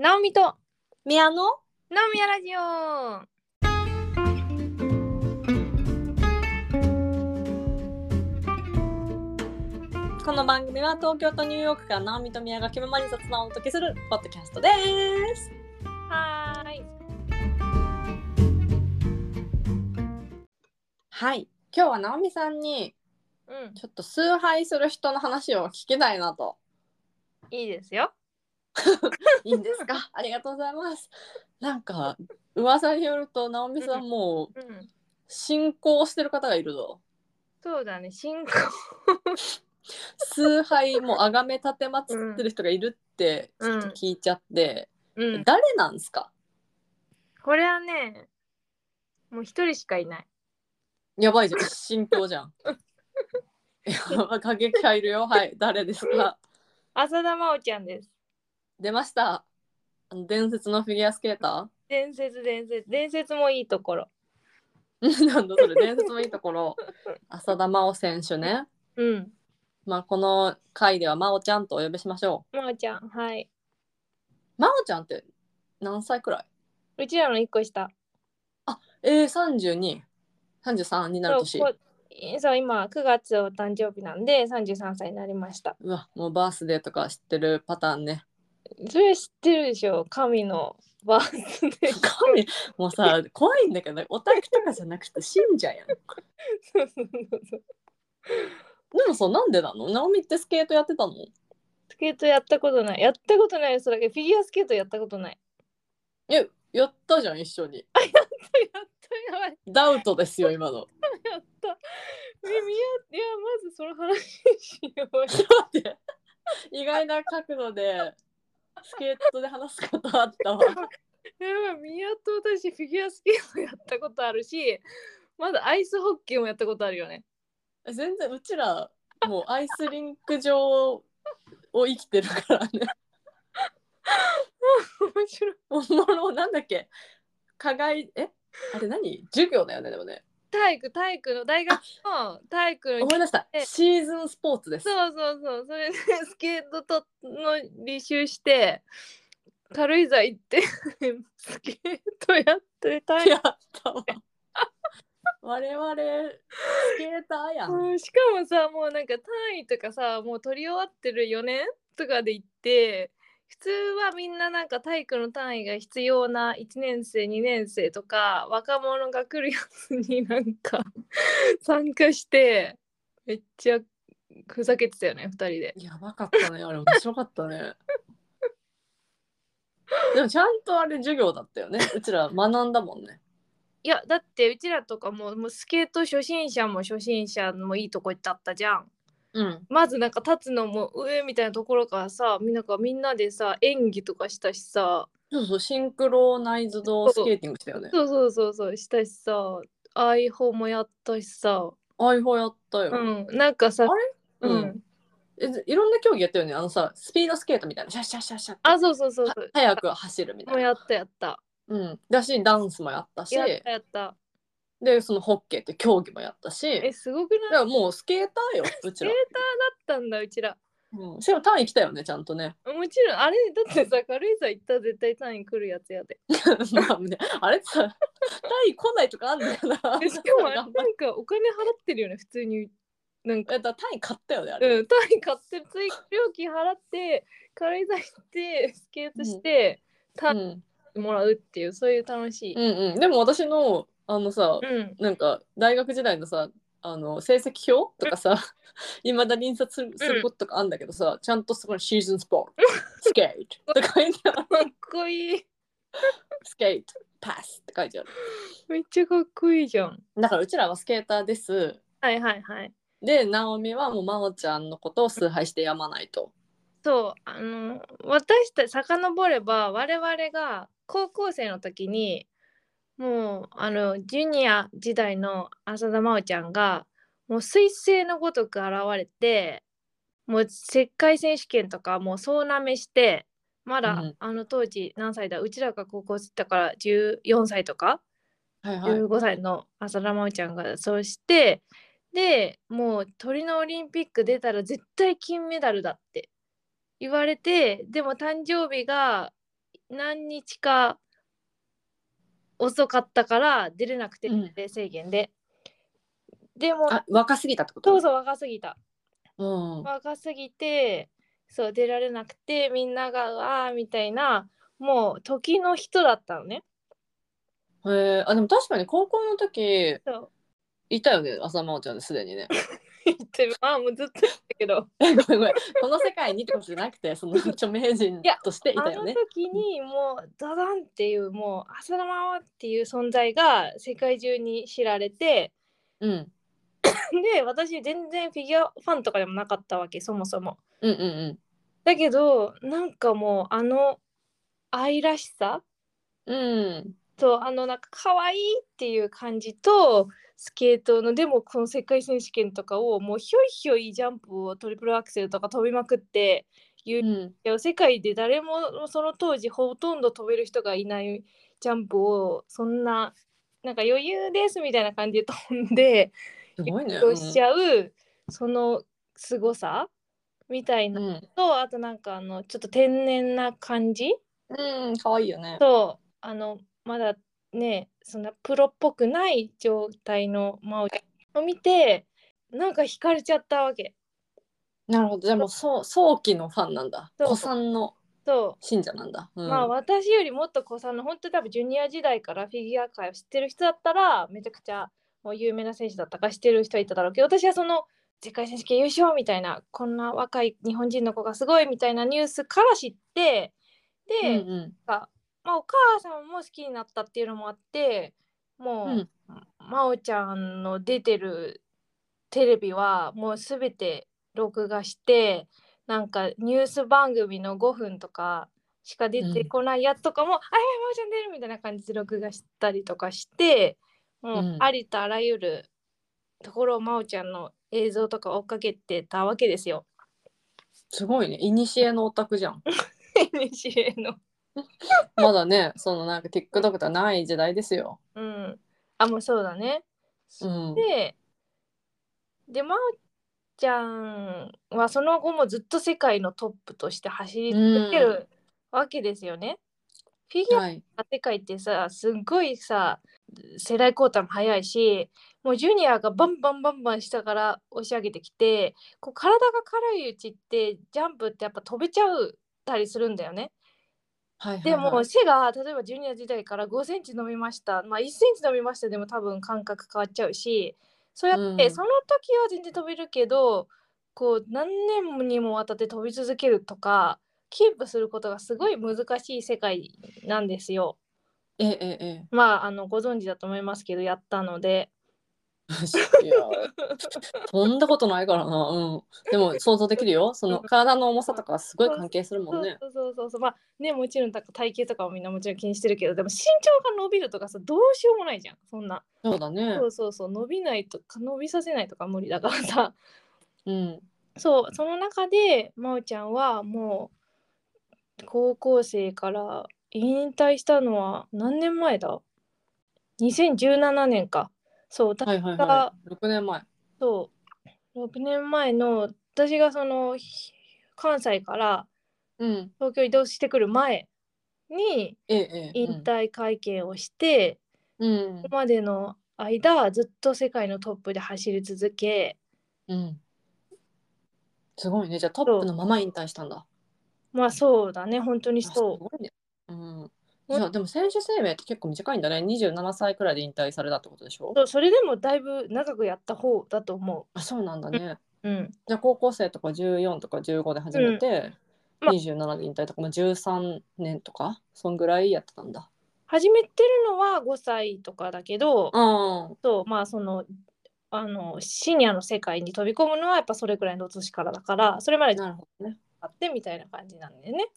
ナオミと宮野ナオミヤラジオ。この番組は東京とニューヨークから直美と宮が気ままに雑談をお届けするポッドキャストです。はーい。はい、今日は直美さんにうん。ちょっと崇拝する人の話を聞きたいなと。いいですよ いいんですか？ありがとうございます。なんか噂によると直美さんもううん信仰してる方がいるぞ。そうだね。進行。崇拝も崇め立てまつってる人がいるってちょっと聞いちゃって、うん。誰なんすか？これはねもう一人しかいない。やばいじゃん。信教じゃん。やばい 過激派いるよ。はい。誰ですか？浅田真央ちゃんです出ました。あの伝説のフィギュアスケータ伝説伝説。伝説もいいところ。ー なんだそれ伝説のいいところ。浅田真央選手ね。うん。まあこの回では真央ちゃんとお呼びしましょ真央ちゃんはい。う真央ちゃんって何歳くらい？うちらの一個下。えー、3233に。なる年。そうこそう今9月お誕生日なんで33歳になりました。うわもうバースデーとか知ってるパターンねそれ知ってるでしょ？神のバースデー。神？もうさ怖いんだけどオタクとかじゃなくて信者やん。でそうそうそうそう。もさなんでなの？直美ってスケートやってたの？スケートやったことない。やったことないそれだけ。フィギュアスケートやったことない。えやったじゃん一緒に。やったやったやばい。ダウトですよ今の。やった。えみやいやまずその話しよう 意外な角度でスケートで話すことあったわ。やばい宮と私フィギュアスケートやったことあるし、まだアイスホッケーもやったことあるよね。全然うちらもうアイスリンク上を生きてるからね。面白い。おもろなんだっけ？課外え？あれ何？授業だよねでもね体育体育の大学の体育の思い出した。えシーズンスポーツです。そうそうそうそれでスケートとの履修して軽井沢行って スケートやって体育。やったわ。我々スケーターやん。うんしかもさもうなんか単位とかさもう取り終わってる4年とかで行って普通はみんななんか体育の単位が必要な1年生2年生とか若者が来るやつになんか 参加してめっちゃふざけてたよね2人で。やばかったねあれ面白かったね でもちゃんとあれ授業だったよねうちら学んだもんねいやだってうちらとかももうスケート初心者も初心者もいいとこ行っちゃったじゃん。うん。まずなんか立つのも上みたいなところからさみんながみんなでさ演技とかしたしさそうそうシンクロナイズドスケーティングしたよね。そうそうそうそうしたしさアイホもやったしさ。アイフォやったよ、うん。なんかさあれ？う、うん。んえいろんな競技やったよね？あのさスピードスケートみたいなシャッシャッシャッシャあそうそうそうそう。は早く走るみたいな。もうやったやった。うん。だしダンスもやったし。やったやったでそのホッケーって競技もやったし。えすごくない？もうスケーターよ うちら。スケーターだったんだうちら。うん、しかも単位来たよねちゃんとね。もちろんあれだってさ軽井沢行ったら絶対単位来るやつやで。まあねあれさ単位来ないとかあんだよな。えしかもあれ 頑張っなんかお金払ってるよね普通に。なんか。えだから単位買ったよねあれ、うん、単位買ってる追加料金払って軽井沢行ってスケートして、単うん、位もらうっていうそういう楽しい、うんうん。でも私のあのさ、うん。なんか大学時代のさあの成績表とかさ いまだに印刷するすることとかあんだけどさ、ちゃんとそこにシーズンスポーツスケートとか書いてある。かっこいい。スケートパスって書いてある。めっちゃかっこいいじゃん。だからうちらはスケーターです。はいはいはい。で直美はもう真央ちゃんのことを崇拝してやまないと。そうあの私たち遡れば我々が高校生の時にもうあのジュニア時代の浅田真央ちゃんがもう彗星のごとく現れてもう世界選手権とかもう総なめしてまだ、うん。あの当時何歳だ？うちらが高校生だから14歳とか？はいはい。15歳の浅田真央ちゃんがそうしてでもう鳥のオリンピック出たら絶対金メダルだって言われてでも誕生日が何日か遅かったから出れなくてうん。年齢制限で、でもあ若すぎたってこと？そうそう若すぎた。うん。若すぎてそう出られなくてみんながあーみたいなもう時の人だったのね。へえあでも確かに高校の時そう。いたよね浅間ちゃんですでにね 言ってあーもうずっと言ったけど。えごめんごめん。この世界にってことじゃなくてその 著名人やとしていたあのよね。時にもうダダンっていうもう浅田真央っていう存在が世界中に知られてうん。で私全然フィギュアファンとかでもなかったわけそもそも。うんうんうん。だけどなんかもうあの愛らしさうんとあのなんか可愛いっていう感じとスケートのでもこの世界選手権とかをもうひょいひょいジャンプをトリプルアクセルとか飛びまくっていううん。世界で誰もその当時ほとんど飛べる人がいないジャンプをそんななんか余裕ですみたいな感じで飛んですごいね。をしちゃう、その凄さみたいなうん。とあとなんかあのちょっと天然な感じ？うん可愛いよね。とあのまだねそんなプロっぽくない状態の真央ちゃんを見てなんか惹かれちゃったわけ。なるほど。でもそう。早期のファンなんだ。そう。古参の信者なんだ、うん、まあ私よりもっと子さんの本当に多分ジュニア時代からフィギュア界を知ってる人だったらめちゃくちゃもう有名な選手だったから知ってる人はいただろうけど私はその世界選手権優勝みたいなこんな若い日本人の子がすごいみたいなニュースから知ってで、うんうんまあ、お母さんも好きになったっていうのもあってもう、うん真央ちゃんの出てるテレビはもう全て録画してなんかニュース番組の5分とかしか出てこないやつとかも「あい真央ちゃん出る!」みたいな感じで録画したりとかしてもううんありとあらゆるところを真央ちゃんの映像とか追っかけてたわけですよ。すごいね古のオタクじゃん NCA の。まだねそのなんか TikTok とかない時代ですようん。あもうそうだね。うんで、で、真央ちゃんはその後もずっと世界のトップとして走り続けるわけですよね。フィギュアはいの世界ってさ、すっごいさ、世代交代も早いし、もうジュニアがバンバンバンバン下から押し上げてきて、こう体が軽いうちってジャンプってやっぱ飛べちゃうたりするんだよね。はいはいでもはい背が例えばジュニア時代から5センチ伸びました。まあ1センチ伸びましたでも多分感覚変わっちゃうしそうやって、うん。その時は全然飛べるけどこう何年にもわたって飛び続けるとかキープすることがすごい難しい世界なんですよ。ええええ。まああのご存知だと思いますけどやったので いや飛んだことないからな。うん。でも想像できるよ。その体の重さとかすごい関係するもんね。そうそうそう。そうまあねもちろんた体型とかもみんなもちろん気にしてるけどでも身長が伸びるとかさどうしようもないじゃん。そんな。そうだね。そうそうそう。伸びないとか伸びさせないとか無理だからさ。うん。そうその中で真央ちゃんはもう高校生から引退したのは何年前だ ?2017 年かそう私はいはいが、はい。6年前。そう。6年前の私がそのひ関西からうん。東京移動してくる前に引退会見をして、うん。ここまでの間ずっと世界のトップで走り続けうん。すごいね。じゃあトップのまま引退したんだ。まあそうだね。本当にそう。ごいね。うんじゃあでも選手生命って結構短いんだね。27歳くらいで引退されたってことでしょ？そうそれでもだいぶ長くやった方だと思あそうなんだね。う。うん。じゃあ高校生とか14とか15で始めて、まあ。27で引退とか、まあ、13年とかそんぐらいやってたんだ。始めてるのは5歳とかだけど、うんそうまあそのあのシニアの世界に飛び込むのはやっぱそれぐらいの年からだからそれまでなるほどね。あってみたいな感じなんでね。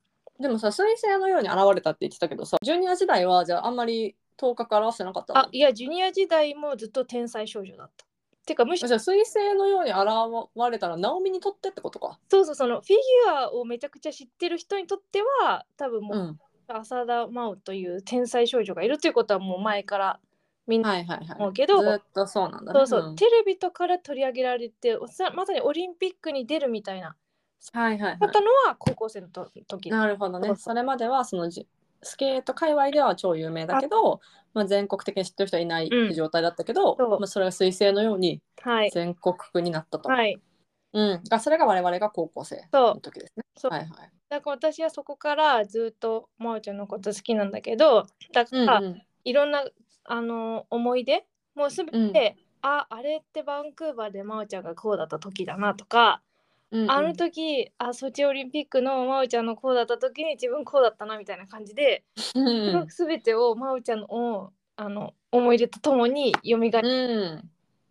でもさ彗星のように現れたって言ってたけどさジュニア時代はじゃああんまり頭角表してなかったの？あいやジュニア時代もずっと天才少女だった。てかむしろじゃあ彗星のように現れたらナオミにとってってことか？そうそうそのフィギュアをめちゃくちゃ知ってる人にとっては多分もう、うん。浅田真央という天才少女がいるということはもう前からみんなはいはいはい思うけどずっとそうなんだね。そうそう、ん。テレビとから取り上げられておさまさにオリンピックに出るみたいなはいはいはだったのは高校生のと時。いなるほどね。そうそそれまではそのじスケート界隈では超有名だけど、まあ、全国的に知ってる人はいない状態だったけど、そう。まあ、それが彗星のようにはい。全国区になったと。はい。うん、がそれが我々が高校生そうの時ですね。そう。はいはい。だから私はそこからずっと真央ちゃんのこと好きなんだけどだから、うん。うんいろんなあの思い出もうすべて、ああれってバンクーバーで真央ちゃんがこうだった時だなとか、うんうん。あの時あソチオリンピックの真央ちゃんのこうだった時に自分こうだったなみたいな感じで、うん。すべてを真央ちゃんのあの思い出とともに蘇るんうん、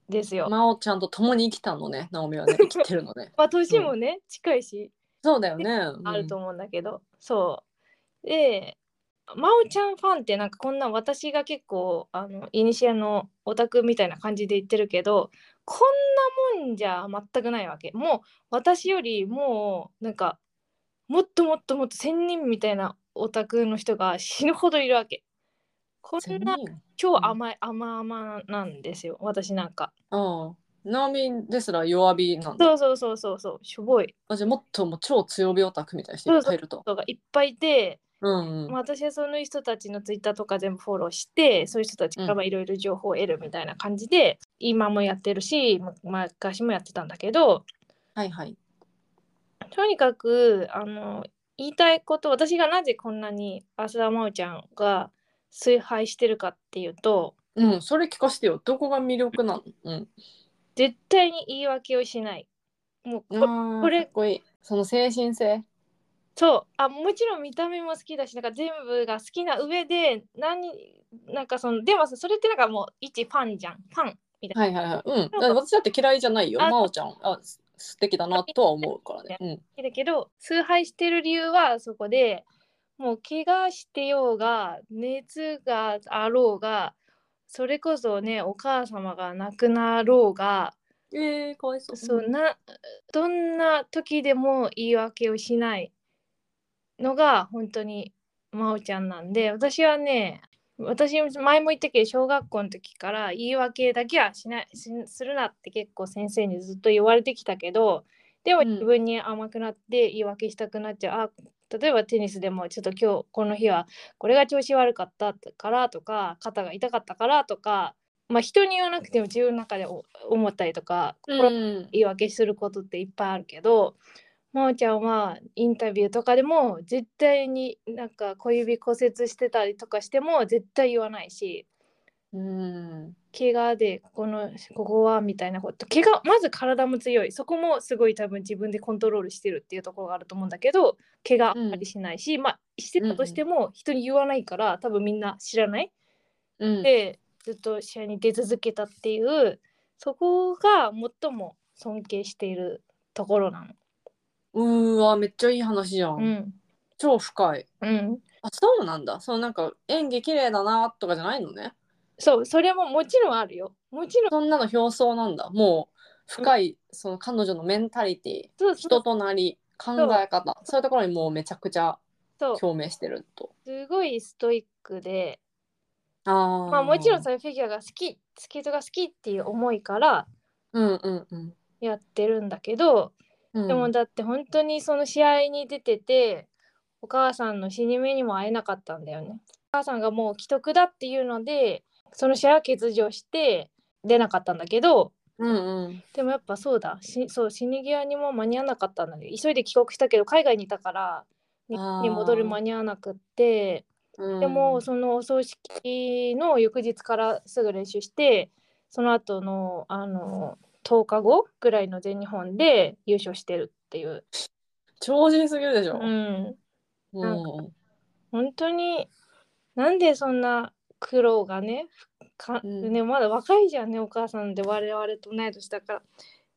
ですよ。真央ちゃんと共に生きたのね、直美はね、生きてるのね。まあ年もね、近いし。そうだよね。あると思うんだけど、そう。で真央ちゃんファンってなんかこんな私が結構あのイニシアのオタクみたいな感じで言ってるけどこんなもんじゃ全くないわけ。もう私よりもうなんかもっともっともっと仙人みたいなオタクの人が死ぬほどいるわけ。こんな超甘い甘々なんですよ私なんか。うん。直美ですら弱火なんだ。そうそうそうそうそう。しょぼい。あじゃあもっともう超強火オタクみたいな人いっぱいいると。人がいっぱいいてうんうんまあ、私はその人たちのツイッターとか全部フォローしてそういう人たちからいろいろ情報を得るみたいな感じで、今もやってるしままあ昔もやってたんだけどはいはい。とにかくあの言いたいこと私がなぜこんなに浅田真央ちゃんが崇拝してるかっていうとうん、それ聞かせてよ。どこが魅力なの？うん。絶対に言い訳をしない。もうあこれこいい。その精神性。そうあもちろん見た目も好きだしなんか全部が好きな上で何なんかそのでもさそれってなんかもう一ファンじゃんファンみたいな。はいはいはい。うん。私だって嫌いじゃないよ。あ真央ちゃん。あす素敵だなとは思うからね。うん。だけど崇拝してる理由はそこでもう怪我してようが熱があろうがそれこそねお母様が亡くなろうがえー、かわいそう。そうなどんな時でも言い訳をしないのが本当に真央ちゃんなんで私はね私前も言ったけど小学校の時から言い訳だけはしないしするなって結構先生にずっと言われてきたけどでもうん自分に甘くなって言い訳したくなっちゃう、あ例えばテニスでもちょっと今日この日はこれが調子悪かったからとか肩が痛かったからとかまあ人に言わなくても自分の中でお思ったりとか心うん。言い訳することっていっぱいあるけど真央ちゃんはインタビューとかでも絶対になんか小指骨折してたりとかしても絶対言わないしうん。怪我でこのここはみたいなこと怪我まず体も強いそこもすごい多分自分でコントロールしてるっていうところがあると思うんだけど怪我あんまりしないし、まあしてたとしても人に言わないから多分みんな知らないうん。でずっと試合に出続けたっていうそこが最も尊敬しているところなの。うーわ、めっちゃいい話じゃん。うん超深い。うん、あ、そうなんだ。そのなんか演技綺麗だなとかじゃないのね？そうそれももちろんあるよ。もちろんそんなの表層なんだ。もう深い、その彼女のメンタリティ、そう人となり、考え方、そういうところにもうめちゃくちゃそう共鳴してると。すごいストイックで、あーまあ、もちろんそういうフィギュアが好きスケートが好きっていう思いからうんうんうん。やってるんだけど、うん、でもだって本当にその試合に出ててお母さんの死に目にも会えなかったんだよね。お母さんがもう既得だっていうのでその試合は欠場して出なかったんだけどうんうん。でもやっぱそうだ。しそう死に際にも間に合わなかったんだけど急いで帰国したけど海外にいたから日本に戻る間に合わなくってうん。でもそのお葬式の翌日からすぐ練習してその後のあの10日後ぐらいの全日本で優勝してるっていう、超人すぎるでしょ。うん、うん。本当になんでそんな苦労がねかうん。ねまだ若いじゃんねお母さんで我々と同い年だか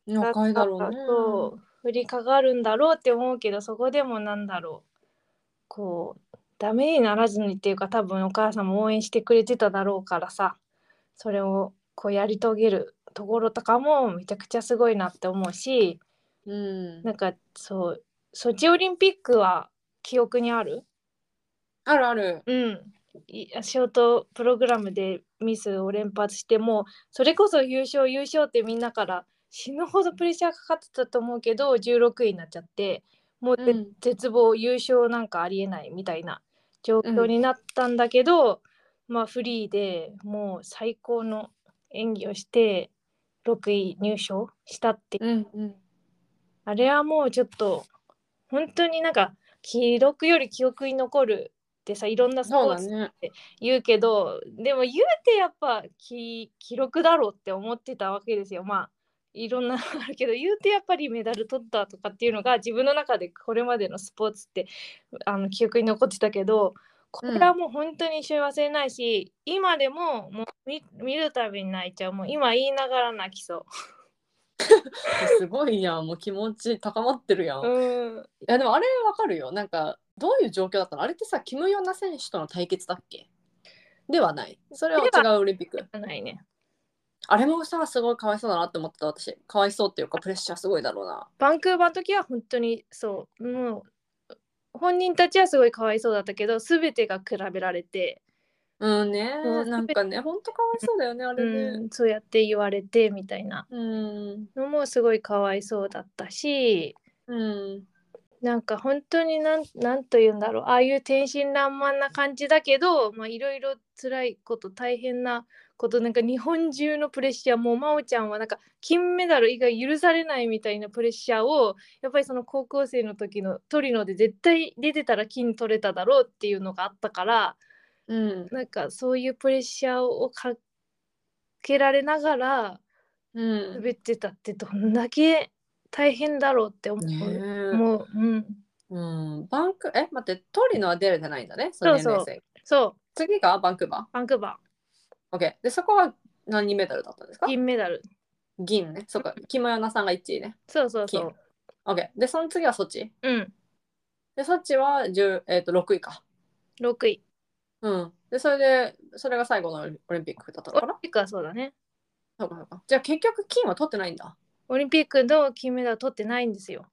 ら。若いだろうね。降りかかるんだろうって思うけどそこでもなんだろう。こうダメにならずにっていうか多分お母さんも応援してくれてただろうからさそれをこうやり遂げるところとかもめちゃくちゃすごいなって思うしうん。なんかそうソチオリンピックは記憶にある？あるある。うんいショートプログラムでミスを連発してもそれこそ優勝優勝ってみんなから死ぬほどプレッシャーかかってたと思うけど16位になっちゃってもうぜ、うん絶望優勝なんかありえないみたいな状況になったんだけど、まあフリーでもう最高の演技をして6位入賞したって。うんうん。あれはもうちょっと本当になんか記録より記憶に残るってさいろんなスポーツそうだね。言うけどでも言うてやっぱ記記録だろうって思ってたわけですよ。まあいろんなあるけど言うてやっぱりメダル取ったとかっていうのが自分の中でこれまでのスポーツってあの記憶に残ってたけどこれはもう本当に一生忘れないし、今でももう見見るたびに泣いちゃう。もう今言いながら泣きそすごいやん。もう気持ち高まってるやん、う。いうんやでもあれわかるよ。なんかどういう状況だったの？あれってさキム・ヨナ選手との対決だっけ？ではない。それは違うオリンピック。ないね。あれもさすごいかわいそうだなって思ってた私。かわいそうっていうかプレッシャーすごいだろうな。バンクーバーの時は本当にそう。もう本人たちはすごいかわいそうだったけど全てが比べられて、うんねうんなんかねほんとかわいそうだよねあれうねん、そうやって言われてみたいな。うん。のもすごいかわいそうだったしうん。なんか本当になんなんと言うんだろう。ああいう天真爛漫な感じだけどまあいろいろ辛いこと大変なことなんか日本中のプレッシャーもう真央ちゃんはなんか金メダル以外許されないみたいなプレッシャーをやっぱりその高校生の時のトリノで絶対出てたら金取れただろうっていうのがあったからうんなんかそういうプレッシャーをかけられながらうん滑ってたってどんだけ大変だろうって思う。ねえ。もう、うん、うん。バンクえ待ってトリノは出れてないんだねその年齢生そう。次がバンクーババンクーバー OK でそこは何メダルだったんですか？ー銀メダル。銀ね。そっか。キム・ヨナさんが1位ね。そうそうそう。OK でその次はソチ？うん、でソチは10、えー、と6位か。6位。うん。でそれでそれが最後のオリンピックだったのかな？オリンピックはそうだね。そうかそうか。じゃあ結局金は取ってないんだ。オリンピックの金メダル取ってないんですよ。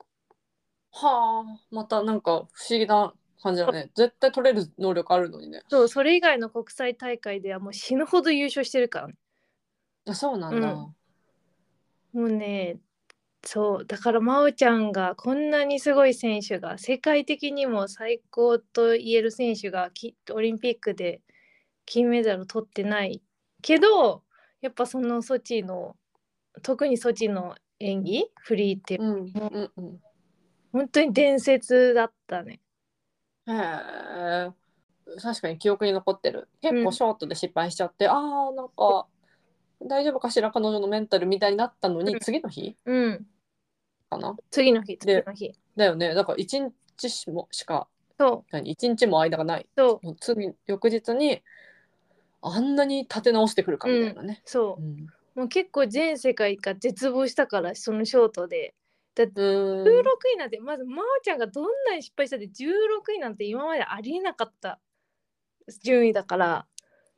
はあ。またなんか不思議な感じだね。絶対取れる能力あるのにね。そう、それ以外の国際大会ではもう死ぬほど優勝してるからね。あそうなんだ、うん。もうね、そう、だから真央ちゃんがこんなにすごい選手が、世界的にも最高と言える選手がきオリンピックで金メダル取ってないけど、やっぱそのソチの、特にソチの演技、フリーってうんうんうん。本当に伝説だったね。へえ確かに記憶に残ってる。結構ショートで失敗しちゃって、あーなんか大丈夫かしら彼女のメンタルみたいになったのに、うん。次の日？うん。かな？次の日、次での日。だよね。だから一日しもしかそう、何？一日も間がない。そう、もう次翌日にあんなに立て直してくるかみたいなね、そう。う。ん。もう結構全世界が絶望したから、そのショートで。だってうん。16位なんて、まず真央ちゃんがどんなに失敗したって16位なんて今までありえなかった。順位だから。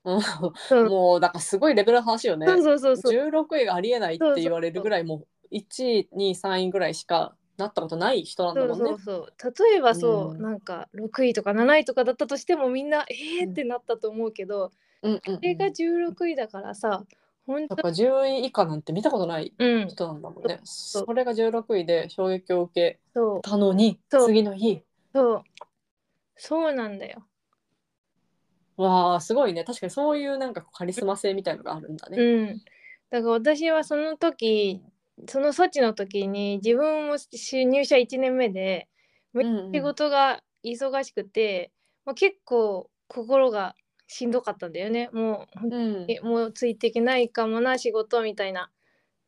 うん。そう。もうだからすごいレベルの話よね。そうそうそうそう。16位がありえないって言われるぐらいもう1位2位3位ぐらいしかなったことない人なんだそうもんね。そうそう例えばそう、うん。なんか6位とか7位とかだったとしてもみんなえーってなったと思うけど、うんうんうん。それが16位だからさ本当。やっぱ10位以下なんて見たことないうん。人なんだもんね。う。それが16位で衝撃を受けそう。たのに、そう。次の日、そう。そうなんだよ。わあ、すごいね。確かにそういうなんかカリスマ性みたいのがあるんだね。うん、だから私はその時その措置の時に自分もし入社1年目でめっちゃ仕事が忙しくて、まあ、結構心がしんどかったんだよね。もううん。にもうついていけないかもな仕事みたいな。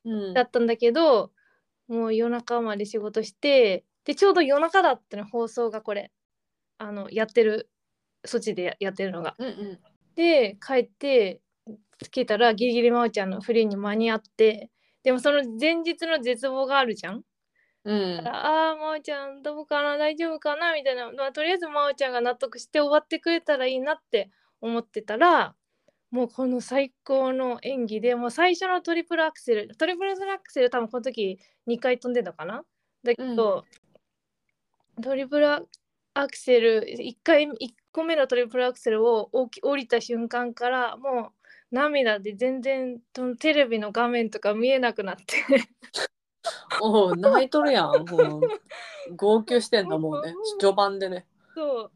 うん。だったんだけどもう夜中まで仕事してでちょうど夜中だったの放送がこれ。あのやってる措置でややってるのが。うんうん。で帰ってつけたらギリギリ真央ちゃんのフリーに間に合ってでもその前日の絶望があるじゃん。うん。ああー真央ちゃんどうかな大丈夫かなみたいな、まあ、とりあえず真央ちゃんが納得して終わってくれたらいいなって思ってたらもうこの最高の演技でもう最初のトリプルアクセルトリプルアクセル多分この時2回飛んでんのかな？だけど、トリプルアクセル1回1個目のトリプルアクセルを降りた瞬間からもう涙で全然テレビの画面とか見えなくなっておう泣いとるやん。もう号泣してんだもうね。序盤でね。そう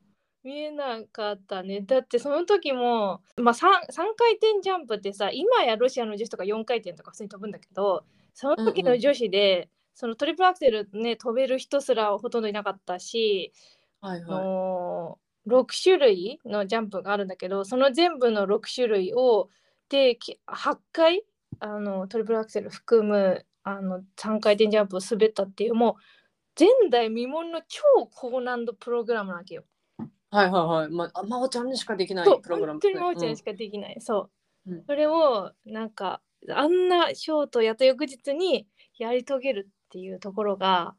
見えなかったね。だってその時も、まあ、3, 3回転ジャンプってさ今やロシアの女子とか4回転とか普通に飛ぶんだけどその時の女子で、そのトリプルアクセルね飛べる人すらほとんどいなかったし、はいはい。の6種類のジャンプがあるんだけどその全部の6種類をでき8回あのトリプルアクセル含むあの3回転ジャンプを滑ったっていうもう前代未聞の超高難度プログラムなわけよ。はいはいはい。まあ、真央ちゃんにしかできないそうプログラム。本当に真央ちゃんしかできない、そう、うんそれをなんかあんなショートやった翌日にやり遂げるっていうところが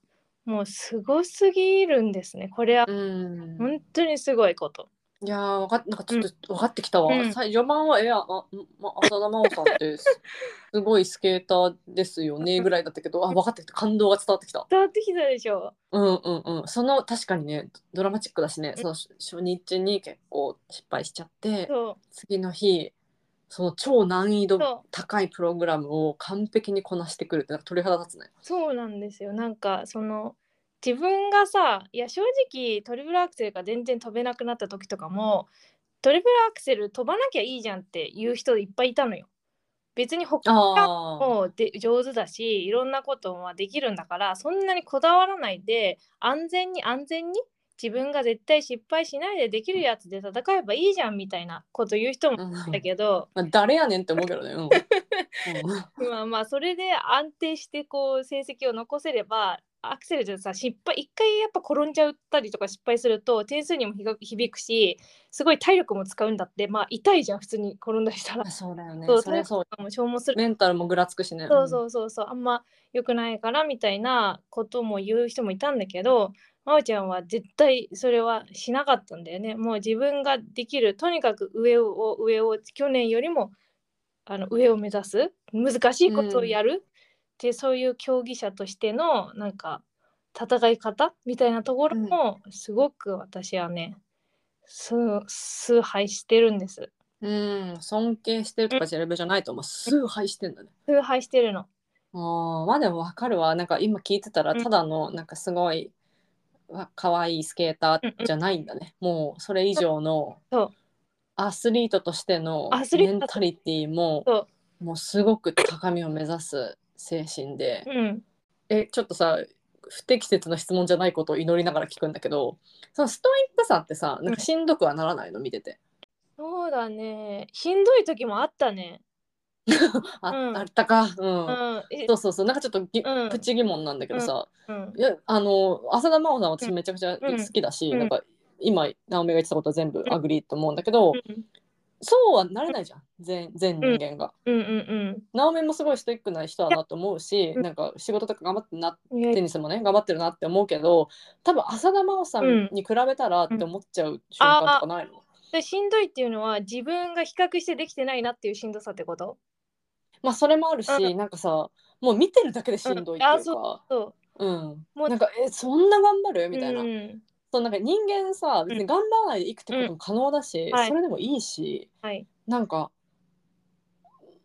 もうすごすぎるんですねこれはうん。本当にすごいこと。いやー、わかっなんかちょっと分かってきたわ。うんさ序盤は、えや、あ、ま、浅田真央さんってす すごいスケーターですよねぐらいだったけど、あ、分かってきた。感動が伝わってきた。伝わってきたでしょうんうんうん。その、確かにね、ドラマチックだしね、その初日に結構失敗しちゃって、次の日、その超難易度高いプログラムを完璧にこなしてくるって、なんか鳥肌立つね。そうなんですよなんかその自分がさいや正直トリプルアクセルが全然飛べなくなった時とかもトリプルアクセル飛ばなきゃいいじゃんっていう人いっぱいいたのよ。別に他。もで上手だしいろんなことはできるんだからそんなにこだわらないで安全に安全に自分が絶対失敗しないでできるやつで戦えばいいじゃんみたいなこと言う人もうんいたけど、まあ、誰やねんって思うけどね。うん。う んまあまあそれで安定してこう成績を残せればアクセルでさ失敗一回やっぱ転んじゃったりとか失敗すると点数にも響くしすごい体力も使うんだって。まあ痛いじゃん普通に転んだりしたら。あそうだよね。そうそれはそう。体力とかも消耗する。メンタルもぐらつくしね。そうそうそうそう。あんま良くないからみたいなことも言う人もいたんだけど真央ちゃんは絶対それはしなかったんだよね。もう自分ができるとにかく上を上を去年よりもあの上を目指す難しいことをやる、でそういう競技者としてのなんか戦い方みたいなところもすごく私はね崇崇拝してるんですうん、尊敬してるとかじゃレベルじゃないと思う。崇拝してんだね。崇拝してるのあーまあでもわかるわ。なんか今聞いてたら、うんただのなんかすごい、わ可愛いスケーターじゃないんだね。もうそれ以上のアスリートとしてのメンタリティもそもうすごく高みを目指す精神で。う、うん。えちょっとさ不適切な質問じゃないことを祈りながら聞くんだけどそのストイックさってさなんかしんどくはならないの？見てて。そうだね。しんどい時もあったね。あ,、うん。あったか。う、うん。ん。えそうそうそう。なんかちょっとぎ、うん。プチ疑問なんだけどさ、うん。いやあの浅田真央さんは私めちゃくちゃうん好きだし、うん。なんか今直美が言ってたことは全部 agree と思うんだけど、うんそうはなれないじゃん全全人間が。うんうん直美もすごいストイックな人だなと思うし、うん。なんか仕事とか頑張ってんなテニスもね頑張ってるなって思うけど多分浅田真央さんに比べたらって思っちゃう瞬間とかないの、でしんどいっていうのは自分が比較してできてないなっていうしんどさってこと？まあそれもあるし、うなんかさもう見てるだけでしんどいっていううん。あか、そうう。ん。もうなんかえそんな頑張る？みたいな、うんそうなんか人間さ別に頑張らないでいくってことも可能だし、はい。それでもいいしはい。なんか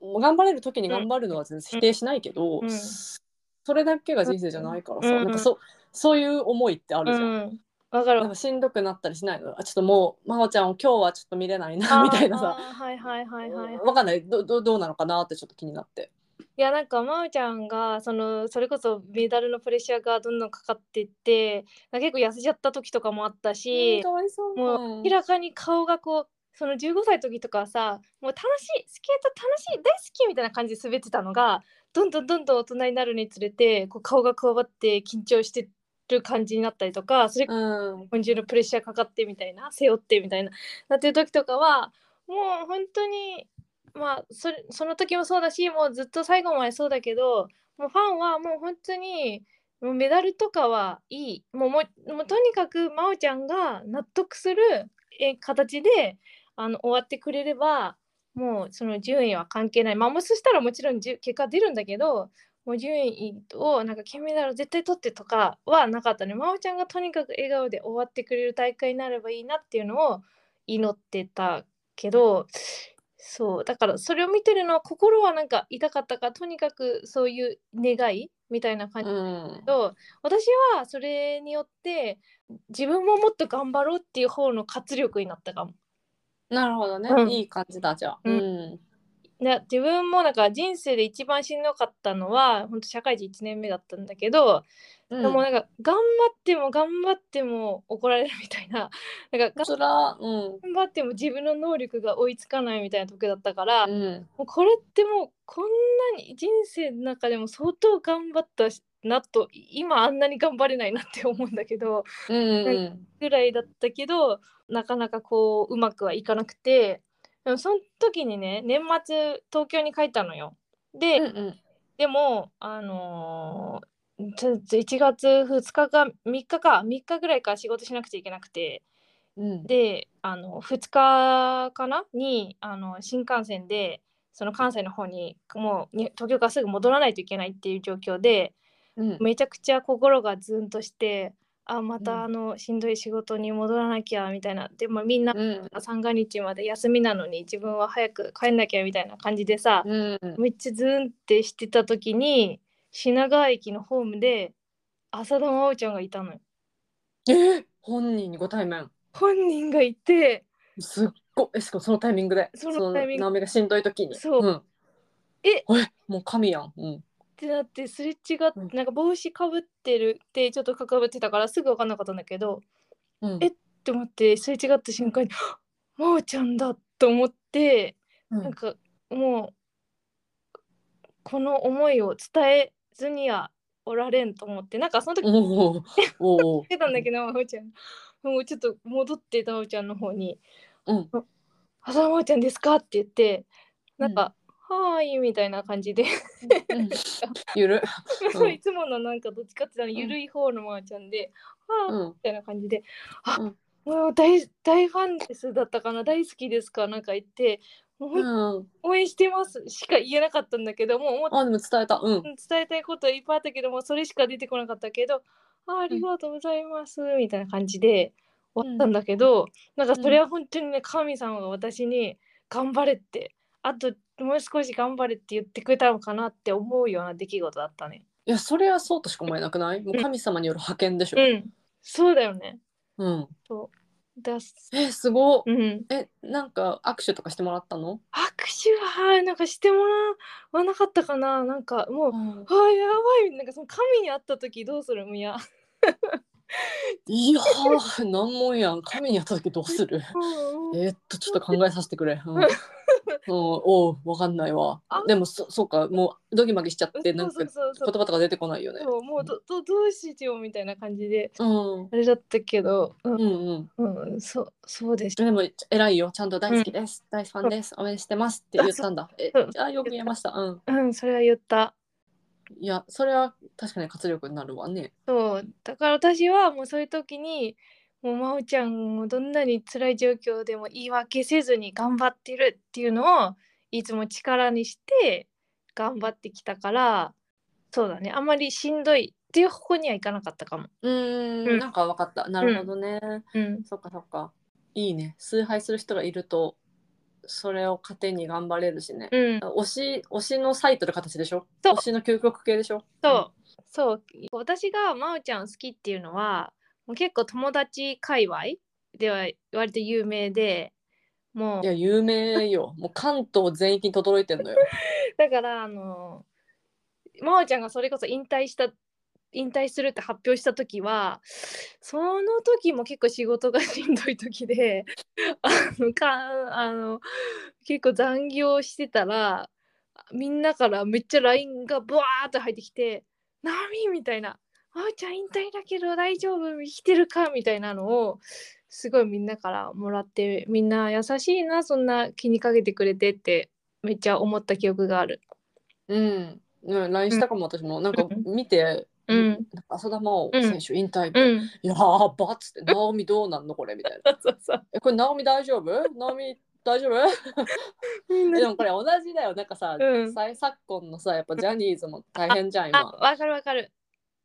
頑張れる時に頑張るのは全然否定しないけど、うん。それだけが人生じゃないからさ、うん。なんかそそういう思いってあうるじゃん。ん。わかる。なんかしんどくなったりしないの。あちょっともう真央ちゃんを今日はちょっと見れないなみたいなさ。あー。はいはいはいはい。わかんない。どどどうなのかなってちょっと気になって。いやなんか真央ちゃんがそのそれこそメダルのプレッシャーがどんどんかかっていって結構痩せちゃった時とかもあったし、うもう。んう明らかに顔がこうその15歳の時とかはさもう楽しいスケート楽しい大好きみたいな感じで滑ってたのがどんどんどんどん大人になるにつれてこう顔が加わって緊張してる感じになったりとかそれうん。本中のプレッシャーかかってみたいな背負ってみたいななってる時とかはもう本当にまあそその時もそうだしもうずっと最後までそうだけどもうファンはもう本当にもうメダルとかはいいもうもうとにかく真央ちゃんが納得するえ形であの終わってくれればもうその順位は関係ないまあもうそしたらもちろん結果出るんだけどもう順位をなんか金メダル絶対取ってとかはなかったね。真央ちゃんがとにかく笑顔で終わってくれる大会になればいいなっていうのを祈ってたけどそうだからそれを見てるのは心はなんか痛かったからとにかくそういう願いみたいな感じうんだけど、私はそれによって自分ももっと頑張ろうっていう方の活力になったかも。なるほどね、うんいい感じだじゃあ。ううんん。ね、自分もなんか人生で一番しんどかったのは本当社会人1年目だったんだけど、うん、でもなんか頑張っても頑張っても怒られるみたいな なんかそら、うん。頑張っても自分の能力が追いつかないみたいな時だったから、うん。もうこれってもうこんなに人生の中でも相当頑張ったなと今あんなに頑張れないなって思うんだけどうんうんぐらいだったけどなかなかこううまくはいかなくてでもその時にね年末東京に帰ったのよ。で、うんうんでもあのー1月2日か3日か3日ぐらいから仕事しなくちゃいけなくて。うん。であの2日かな？にあの新幹線でその関西の方にもうに東京からすぐ戻らないといけないっていう状況でうん。めちゃくちゃ心がズンとしてあまうん。たあのしんどい仕事に戻らなきゃみたいな。でもみんなうん。三が日まで休みなのに自分は早く帰んなきゃみたいな感じでさ、うん。めっちゃズンってしてた時に品川駅のホームで浅田真央ちゃんがいたのよ。えー本人にご対面。本人がいてすっごいえしかもそのタイミングでそのタイミング。直美がしんどい時に。そう。うん、えもう神やん。うん。ってなってすれ違っうん。なんか帽子かぶってるってちょっとかぶってたからすぐ分かんなかったんだけどうん。えって思ってすれ違った瞬間にあ「真央ちゃんだ」と思ってうん。なんかもうこの思いを伝えずにはおられんと思ってなんかその時てたんだけどちゃん。もうちょっと戻って真央ちゃんの方にうん「浅田真央ちゃんですか?」って言ってなんか「はーい」みたいな感じで。うん。ゆる。うん。いつものなんかどっちかっていうとゆるい方のまーちゃんで「はーい」うんみたいな感じで「あ、うん。もう大大ファンです」だったかな？大好きですか？なんか言って「もうほん。うん応援してます」しか言えなかったんだけどもあでも伝えた。うん。伝えたいこといっぱいあったけどもそれしか出てこなかったけど「あありがとうございます」みたいな感じで終わったんだけど、なんかそれは本当にね神様が私に「頑張れ」ってあともう少し頑張れって言ってくれたのかなって思うような出来事だったね。いやそれはそうとしか思えなくない？もう神様による派遣でしょ。うん、そうだよね。うん。そうだす。えすご。っうん、えなんか握手とかしてもらったの？握手はなんかしてもらわなかったかな。なんかもう、うん。あやばい。なんかその神に会った時どうする？みや。いやー難問やん。神にやった時どうする？えーっとちょっと考えさせてくれ。うん、うん、おうわかんないわあ。でもそそうかもうドギマギしちゃってなんか言葉とか出てこないよね。そうもうどどどうしようみたいな感じでうんあれだったけど、ううんんうん。うん、そうそうでした。でも偉いよちゃんと大好きです、大ファンです応援してますって言ったんだ。えあよく言えました。うん。うん、それは言った。いやそれは確かに活力になるわね。そうだから私はもうそういう時にもう真央ちゃんもどんなに辛い状況でも言い訳せずに頑張ってるっていうのをいつも力にして頑張ってきたからそうだねあんまりしんどいっていう方向にはいかなかったかも。うーんうんなんかわかった。なるほどね。うん、そっかそっか。いいね。崇拝する人がいるとそれを糧に頑張れるしね。うん、推し推しのサイトの形でしょ？推しの究極系でしょ？そう、そう私が真央ちゃん好きっていうのはもう結構友達界隈では割と有名でもういや有名よ もう関東全域に轟いてんのよだからあの真央ちゃんがそれこそ引退した引退するって発表した時はその時も結構仕事がしんどい時で あのかあの結構残業してたらみんなからめっちゃ LINE がブワーって入ってきて「ナミ!」みたいな「真央ちゃん引退だけど大丈夫生きてるか?」みたいなのをすごいみんなからもらってみんな優しいなそんな気にかけてくれてってめっちゃ思った記憶がある。うん、うん、LINE したかも。私もなんか見て、うん。なんか浅田真央選手引退うん、いやーばっつって「直美どうなんのこれ」みたいな。そうそう「えこれ直美大丈夫？直美大丈夫?みんえ」でもこれ同じだよ。なんかさ、うん。再昨今のさやっぱジャニーズも大変じゃんあ今。わかるわかる。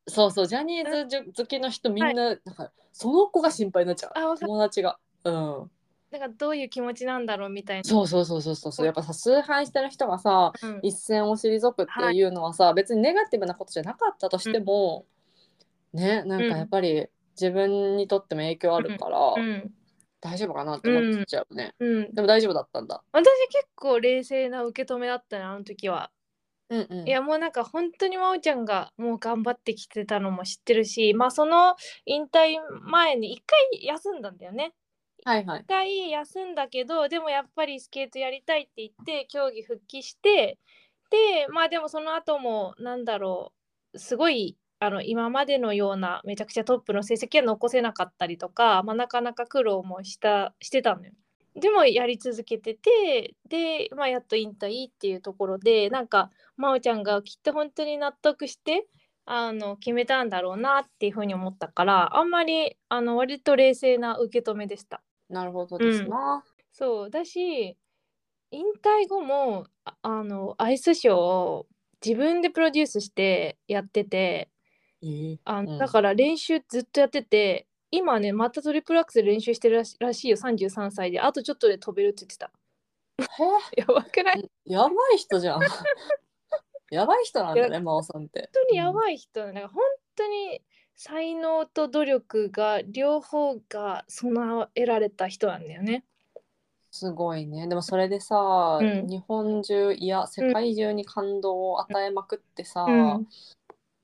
そうそうジャニーズ好きの人みんな,、なんかその子が心配になっちゃう。あわかる。友達が。うん。なんかどういう気持ちなんだろうみたいな。そうそうそうそうそうそう。やっぱさ崇拝してる人がさうん。一線を退くっていうのはさ、別にネガティブなことじゃなかったとしても、ねなんかやっぱり自分にとっても影響あるから、うん。大丈夫かなって思っちゃうね、うん、でも大丈夫だったんだ。私結構冷静な受け止めだったねあの時は。うんうんいやもうなんか本当に真央ちゃんがもう頑張ってきてたのも知ってるしまあその引退前に一回休んだんだよね。はいはい一回休んだけどでもやっぱりスケートやりたいって言って競技復帰してでまあでもその後もなんだろうすごいあの今までのようなめちゃくちゃトップの成績は残せなかったりとか、まあ、なかなか苦労もしたしてたのよ。でもやり続けててで、まあ、やっと引退っていうところでなんか真央ちゃんがきっと本当に納得してあの決めたんだろうなっていうふうに思ったからあんまりあの割と冷静な受け止めでした。なるほどですな、そう。だし引退後もああのアイスショーを自分でプロデュースしてやっててえー。あうん。だから練習ずっとやってて今ねまたトリプルアクセル練習してるらしらしいよ33歳で。あとちょっとで飛べるって言ってた。へ やばくない？やばい人じゃん。やばい人なんだね真央さんって。当にやばい人なん。か本当に才能と努力が両方が備えられた人なんだよね。すごいね。でもそれでさ、うん。日本中いや世界中に感動を与えまくってさ、うん。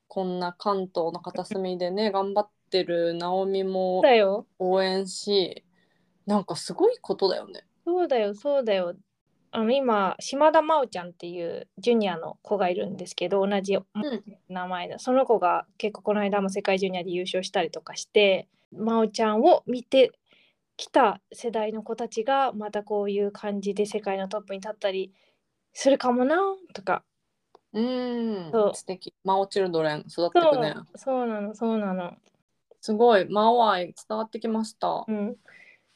こんな関東の片隅でね頑張ってる直美もだよ。応援しなんかすごいことだよね。そうだよそうだよ。あの今島田真央ちゃんっていうジュニアの子がいるんですけど同じん名前だ、その子が結構この間も世界ジュニアで優勝したりとかして真央ちゃんを見てきた世代の子たちがまたこういう感じで世界のトップに立ったりするかもなとか。うーんそう。素敵。マオチルドレン育ってくね。そうなのそうなのすごいマオ愛伝わってきました。うん。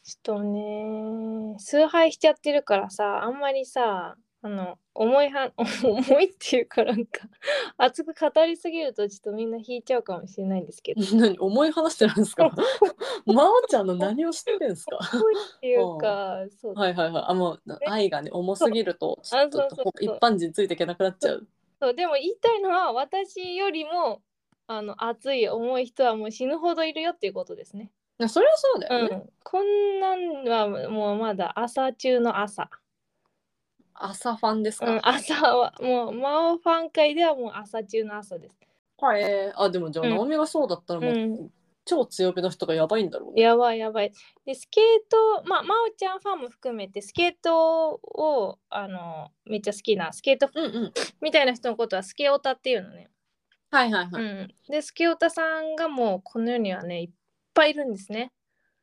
ちょっとね崇拝しちゃってるからさあんまりさあの重いは 重いっていうかなんか熱く語りすぎるとちょっとみんな引いちゃうかもしれないんですけど。何重い話してるんですか？マオちゃんの何を知ってるんですか？重いっていうかそう。はいはいはい。あもう愛がね重すぎるとちょっとあそうそう。そう一般人ついていけなくなっちゃう。そう。でも言いたいのは私よりもあの熱い重い人はもう死ぬほどいるよっていうことですね。いやそれはそうだよね。うん、こんなんはもうまだ朝中の朝。朝ファンですか？うん、朝はもう魔王ファン会ではもう朝中の朝です。はい。あでもじゃあ、うんナオミがそうだったらもう、うん超強気の人がやばいんだろうね。やばいやばい。でスケートまあ真央ちゃんファンも含めてスケートをあのめっちゃ好きなスケートうんうん。みたいな人のことはスケオタっていうのね。はいはいはい。うん、でスケオタさんがもうこの世にはねいっぱいいるんですね。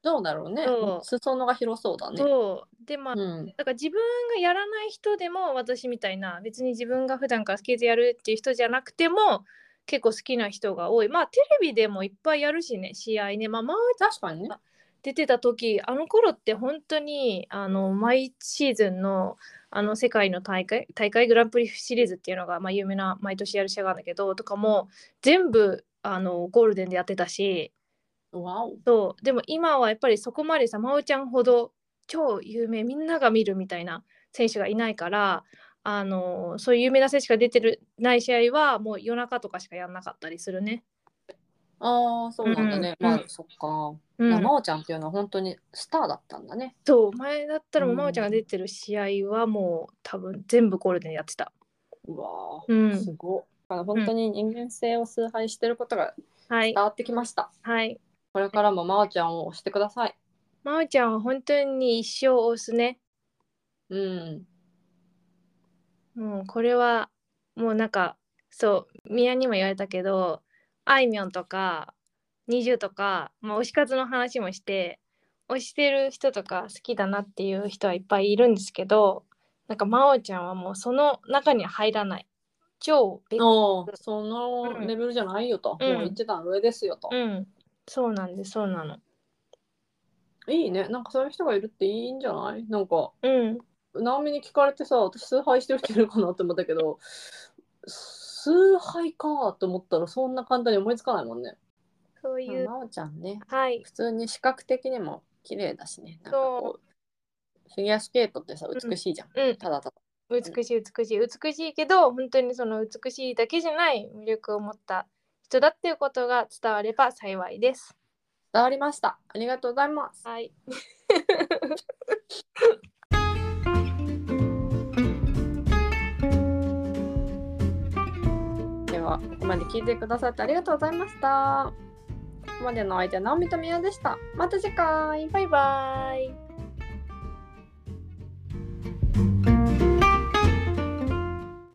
どうだろうねそう。裾野が広そうだね。そうでまあうん。だから自分がやらない人でも私みたいな別に自分が普段からスケートやるっていう人じゃなくても結構好きな人が多いまあテレビでもいっぱいやるしね試合ねまあ真央確かにね。出てた時あの頃って本当にあの毎シーズンのあの世界の大会大会グランプリシリーズっていうのが、まあ、有名な毎年やる試合があるんだけどとかも全部あのゴールデンでやってたし。そうでも今はやっぱりそこまでさ真央ちゃんほど超有名みんなが見るみたいな選手がいないからあのそういう有名な選手が出てるない試合はもう夜中とかしかやんなかったりするね。ああそうなんだね。うんうんまあそっか。うんなまおちゃんっていうのは本当にスターだったんだね。そう前だったらもううん真央ちゃんが出てる試合はもう多分全部ゴールデンやってた。うわうんーすごい。だから本当に人間性を崇拝してることがはい伝わってきました。はい。これからもまおちゃんを押してください。真央ちゃんは本当に一生押すね。うん。うん、これはもうなんかそう宮にも言われたけどあいみょんとか NiziU とか、まあ、推し活の話もして推してる人とか好きだなっていう人はいっぱいいるんですけどなんか真央ちゃんはもうその中には入らない超別そのレベルじゃないよと。うんもう一段上ですよと。うんそうなんですそうなのいいね。なんかそういう人がいるっていいんじゃない？なんか、うん直美に聞かれてさ、私崇拝してる人いるかなって思ったけど、崇拝かと思ったらそんな簡単に思いつかないもんね。そういうまおちゃんね、はい。普通に視覚的にも綺麗だしね。なんかこうフィギュアスケートってさ美しいじゃん、うん。ただただ。美しい美しい。美しいけど本当にその美しいだけじゃない魅力を持った人だっていうことが伝われば幸いです。伝わりました。ありがとうございます。はい。ではここまで聞いてくださってありがとうございましたまでのお相手直美と宮でしたまた次回バイバイ。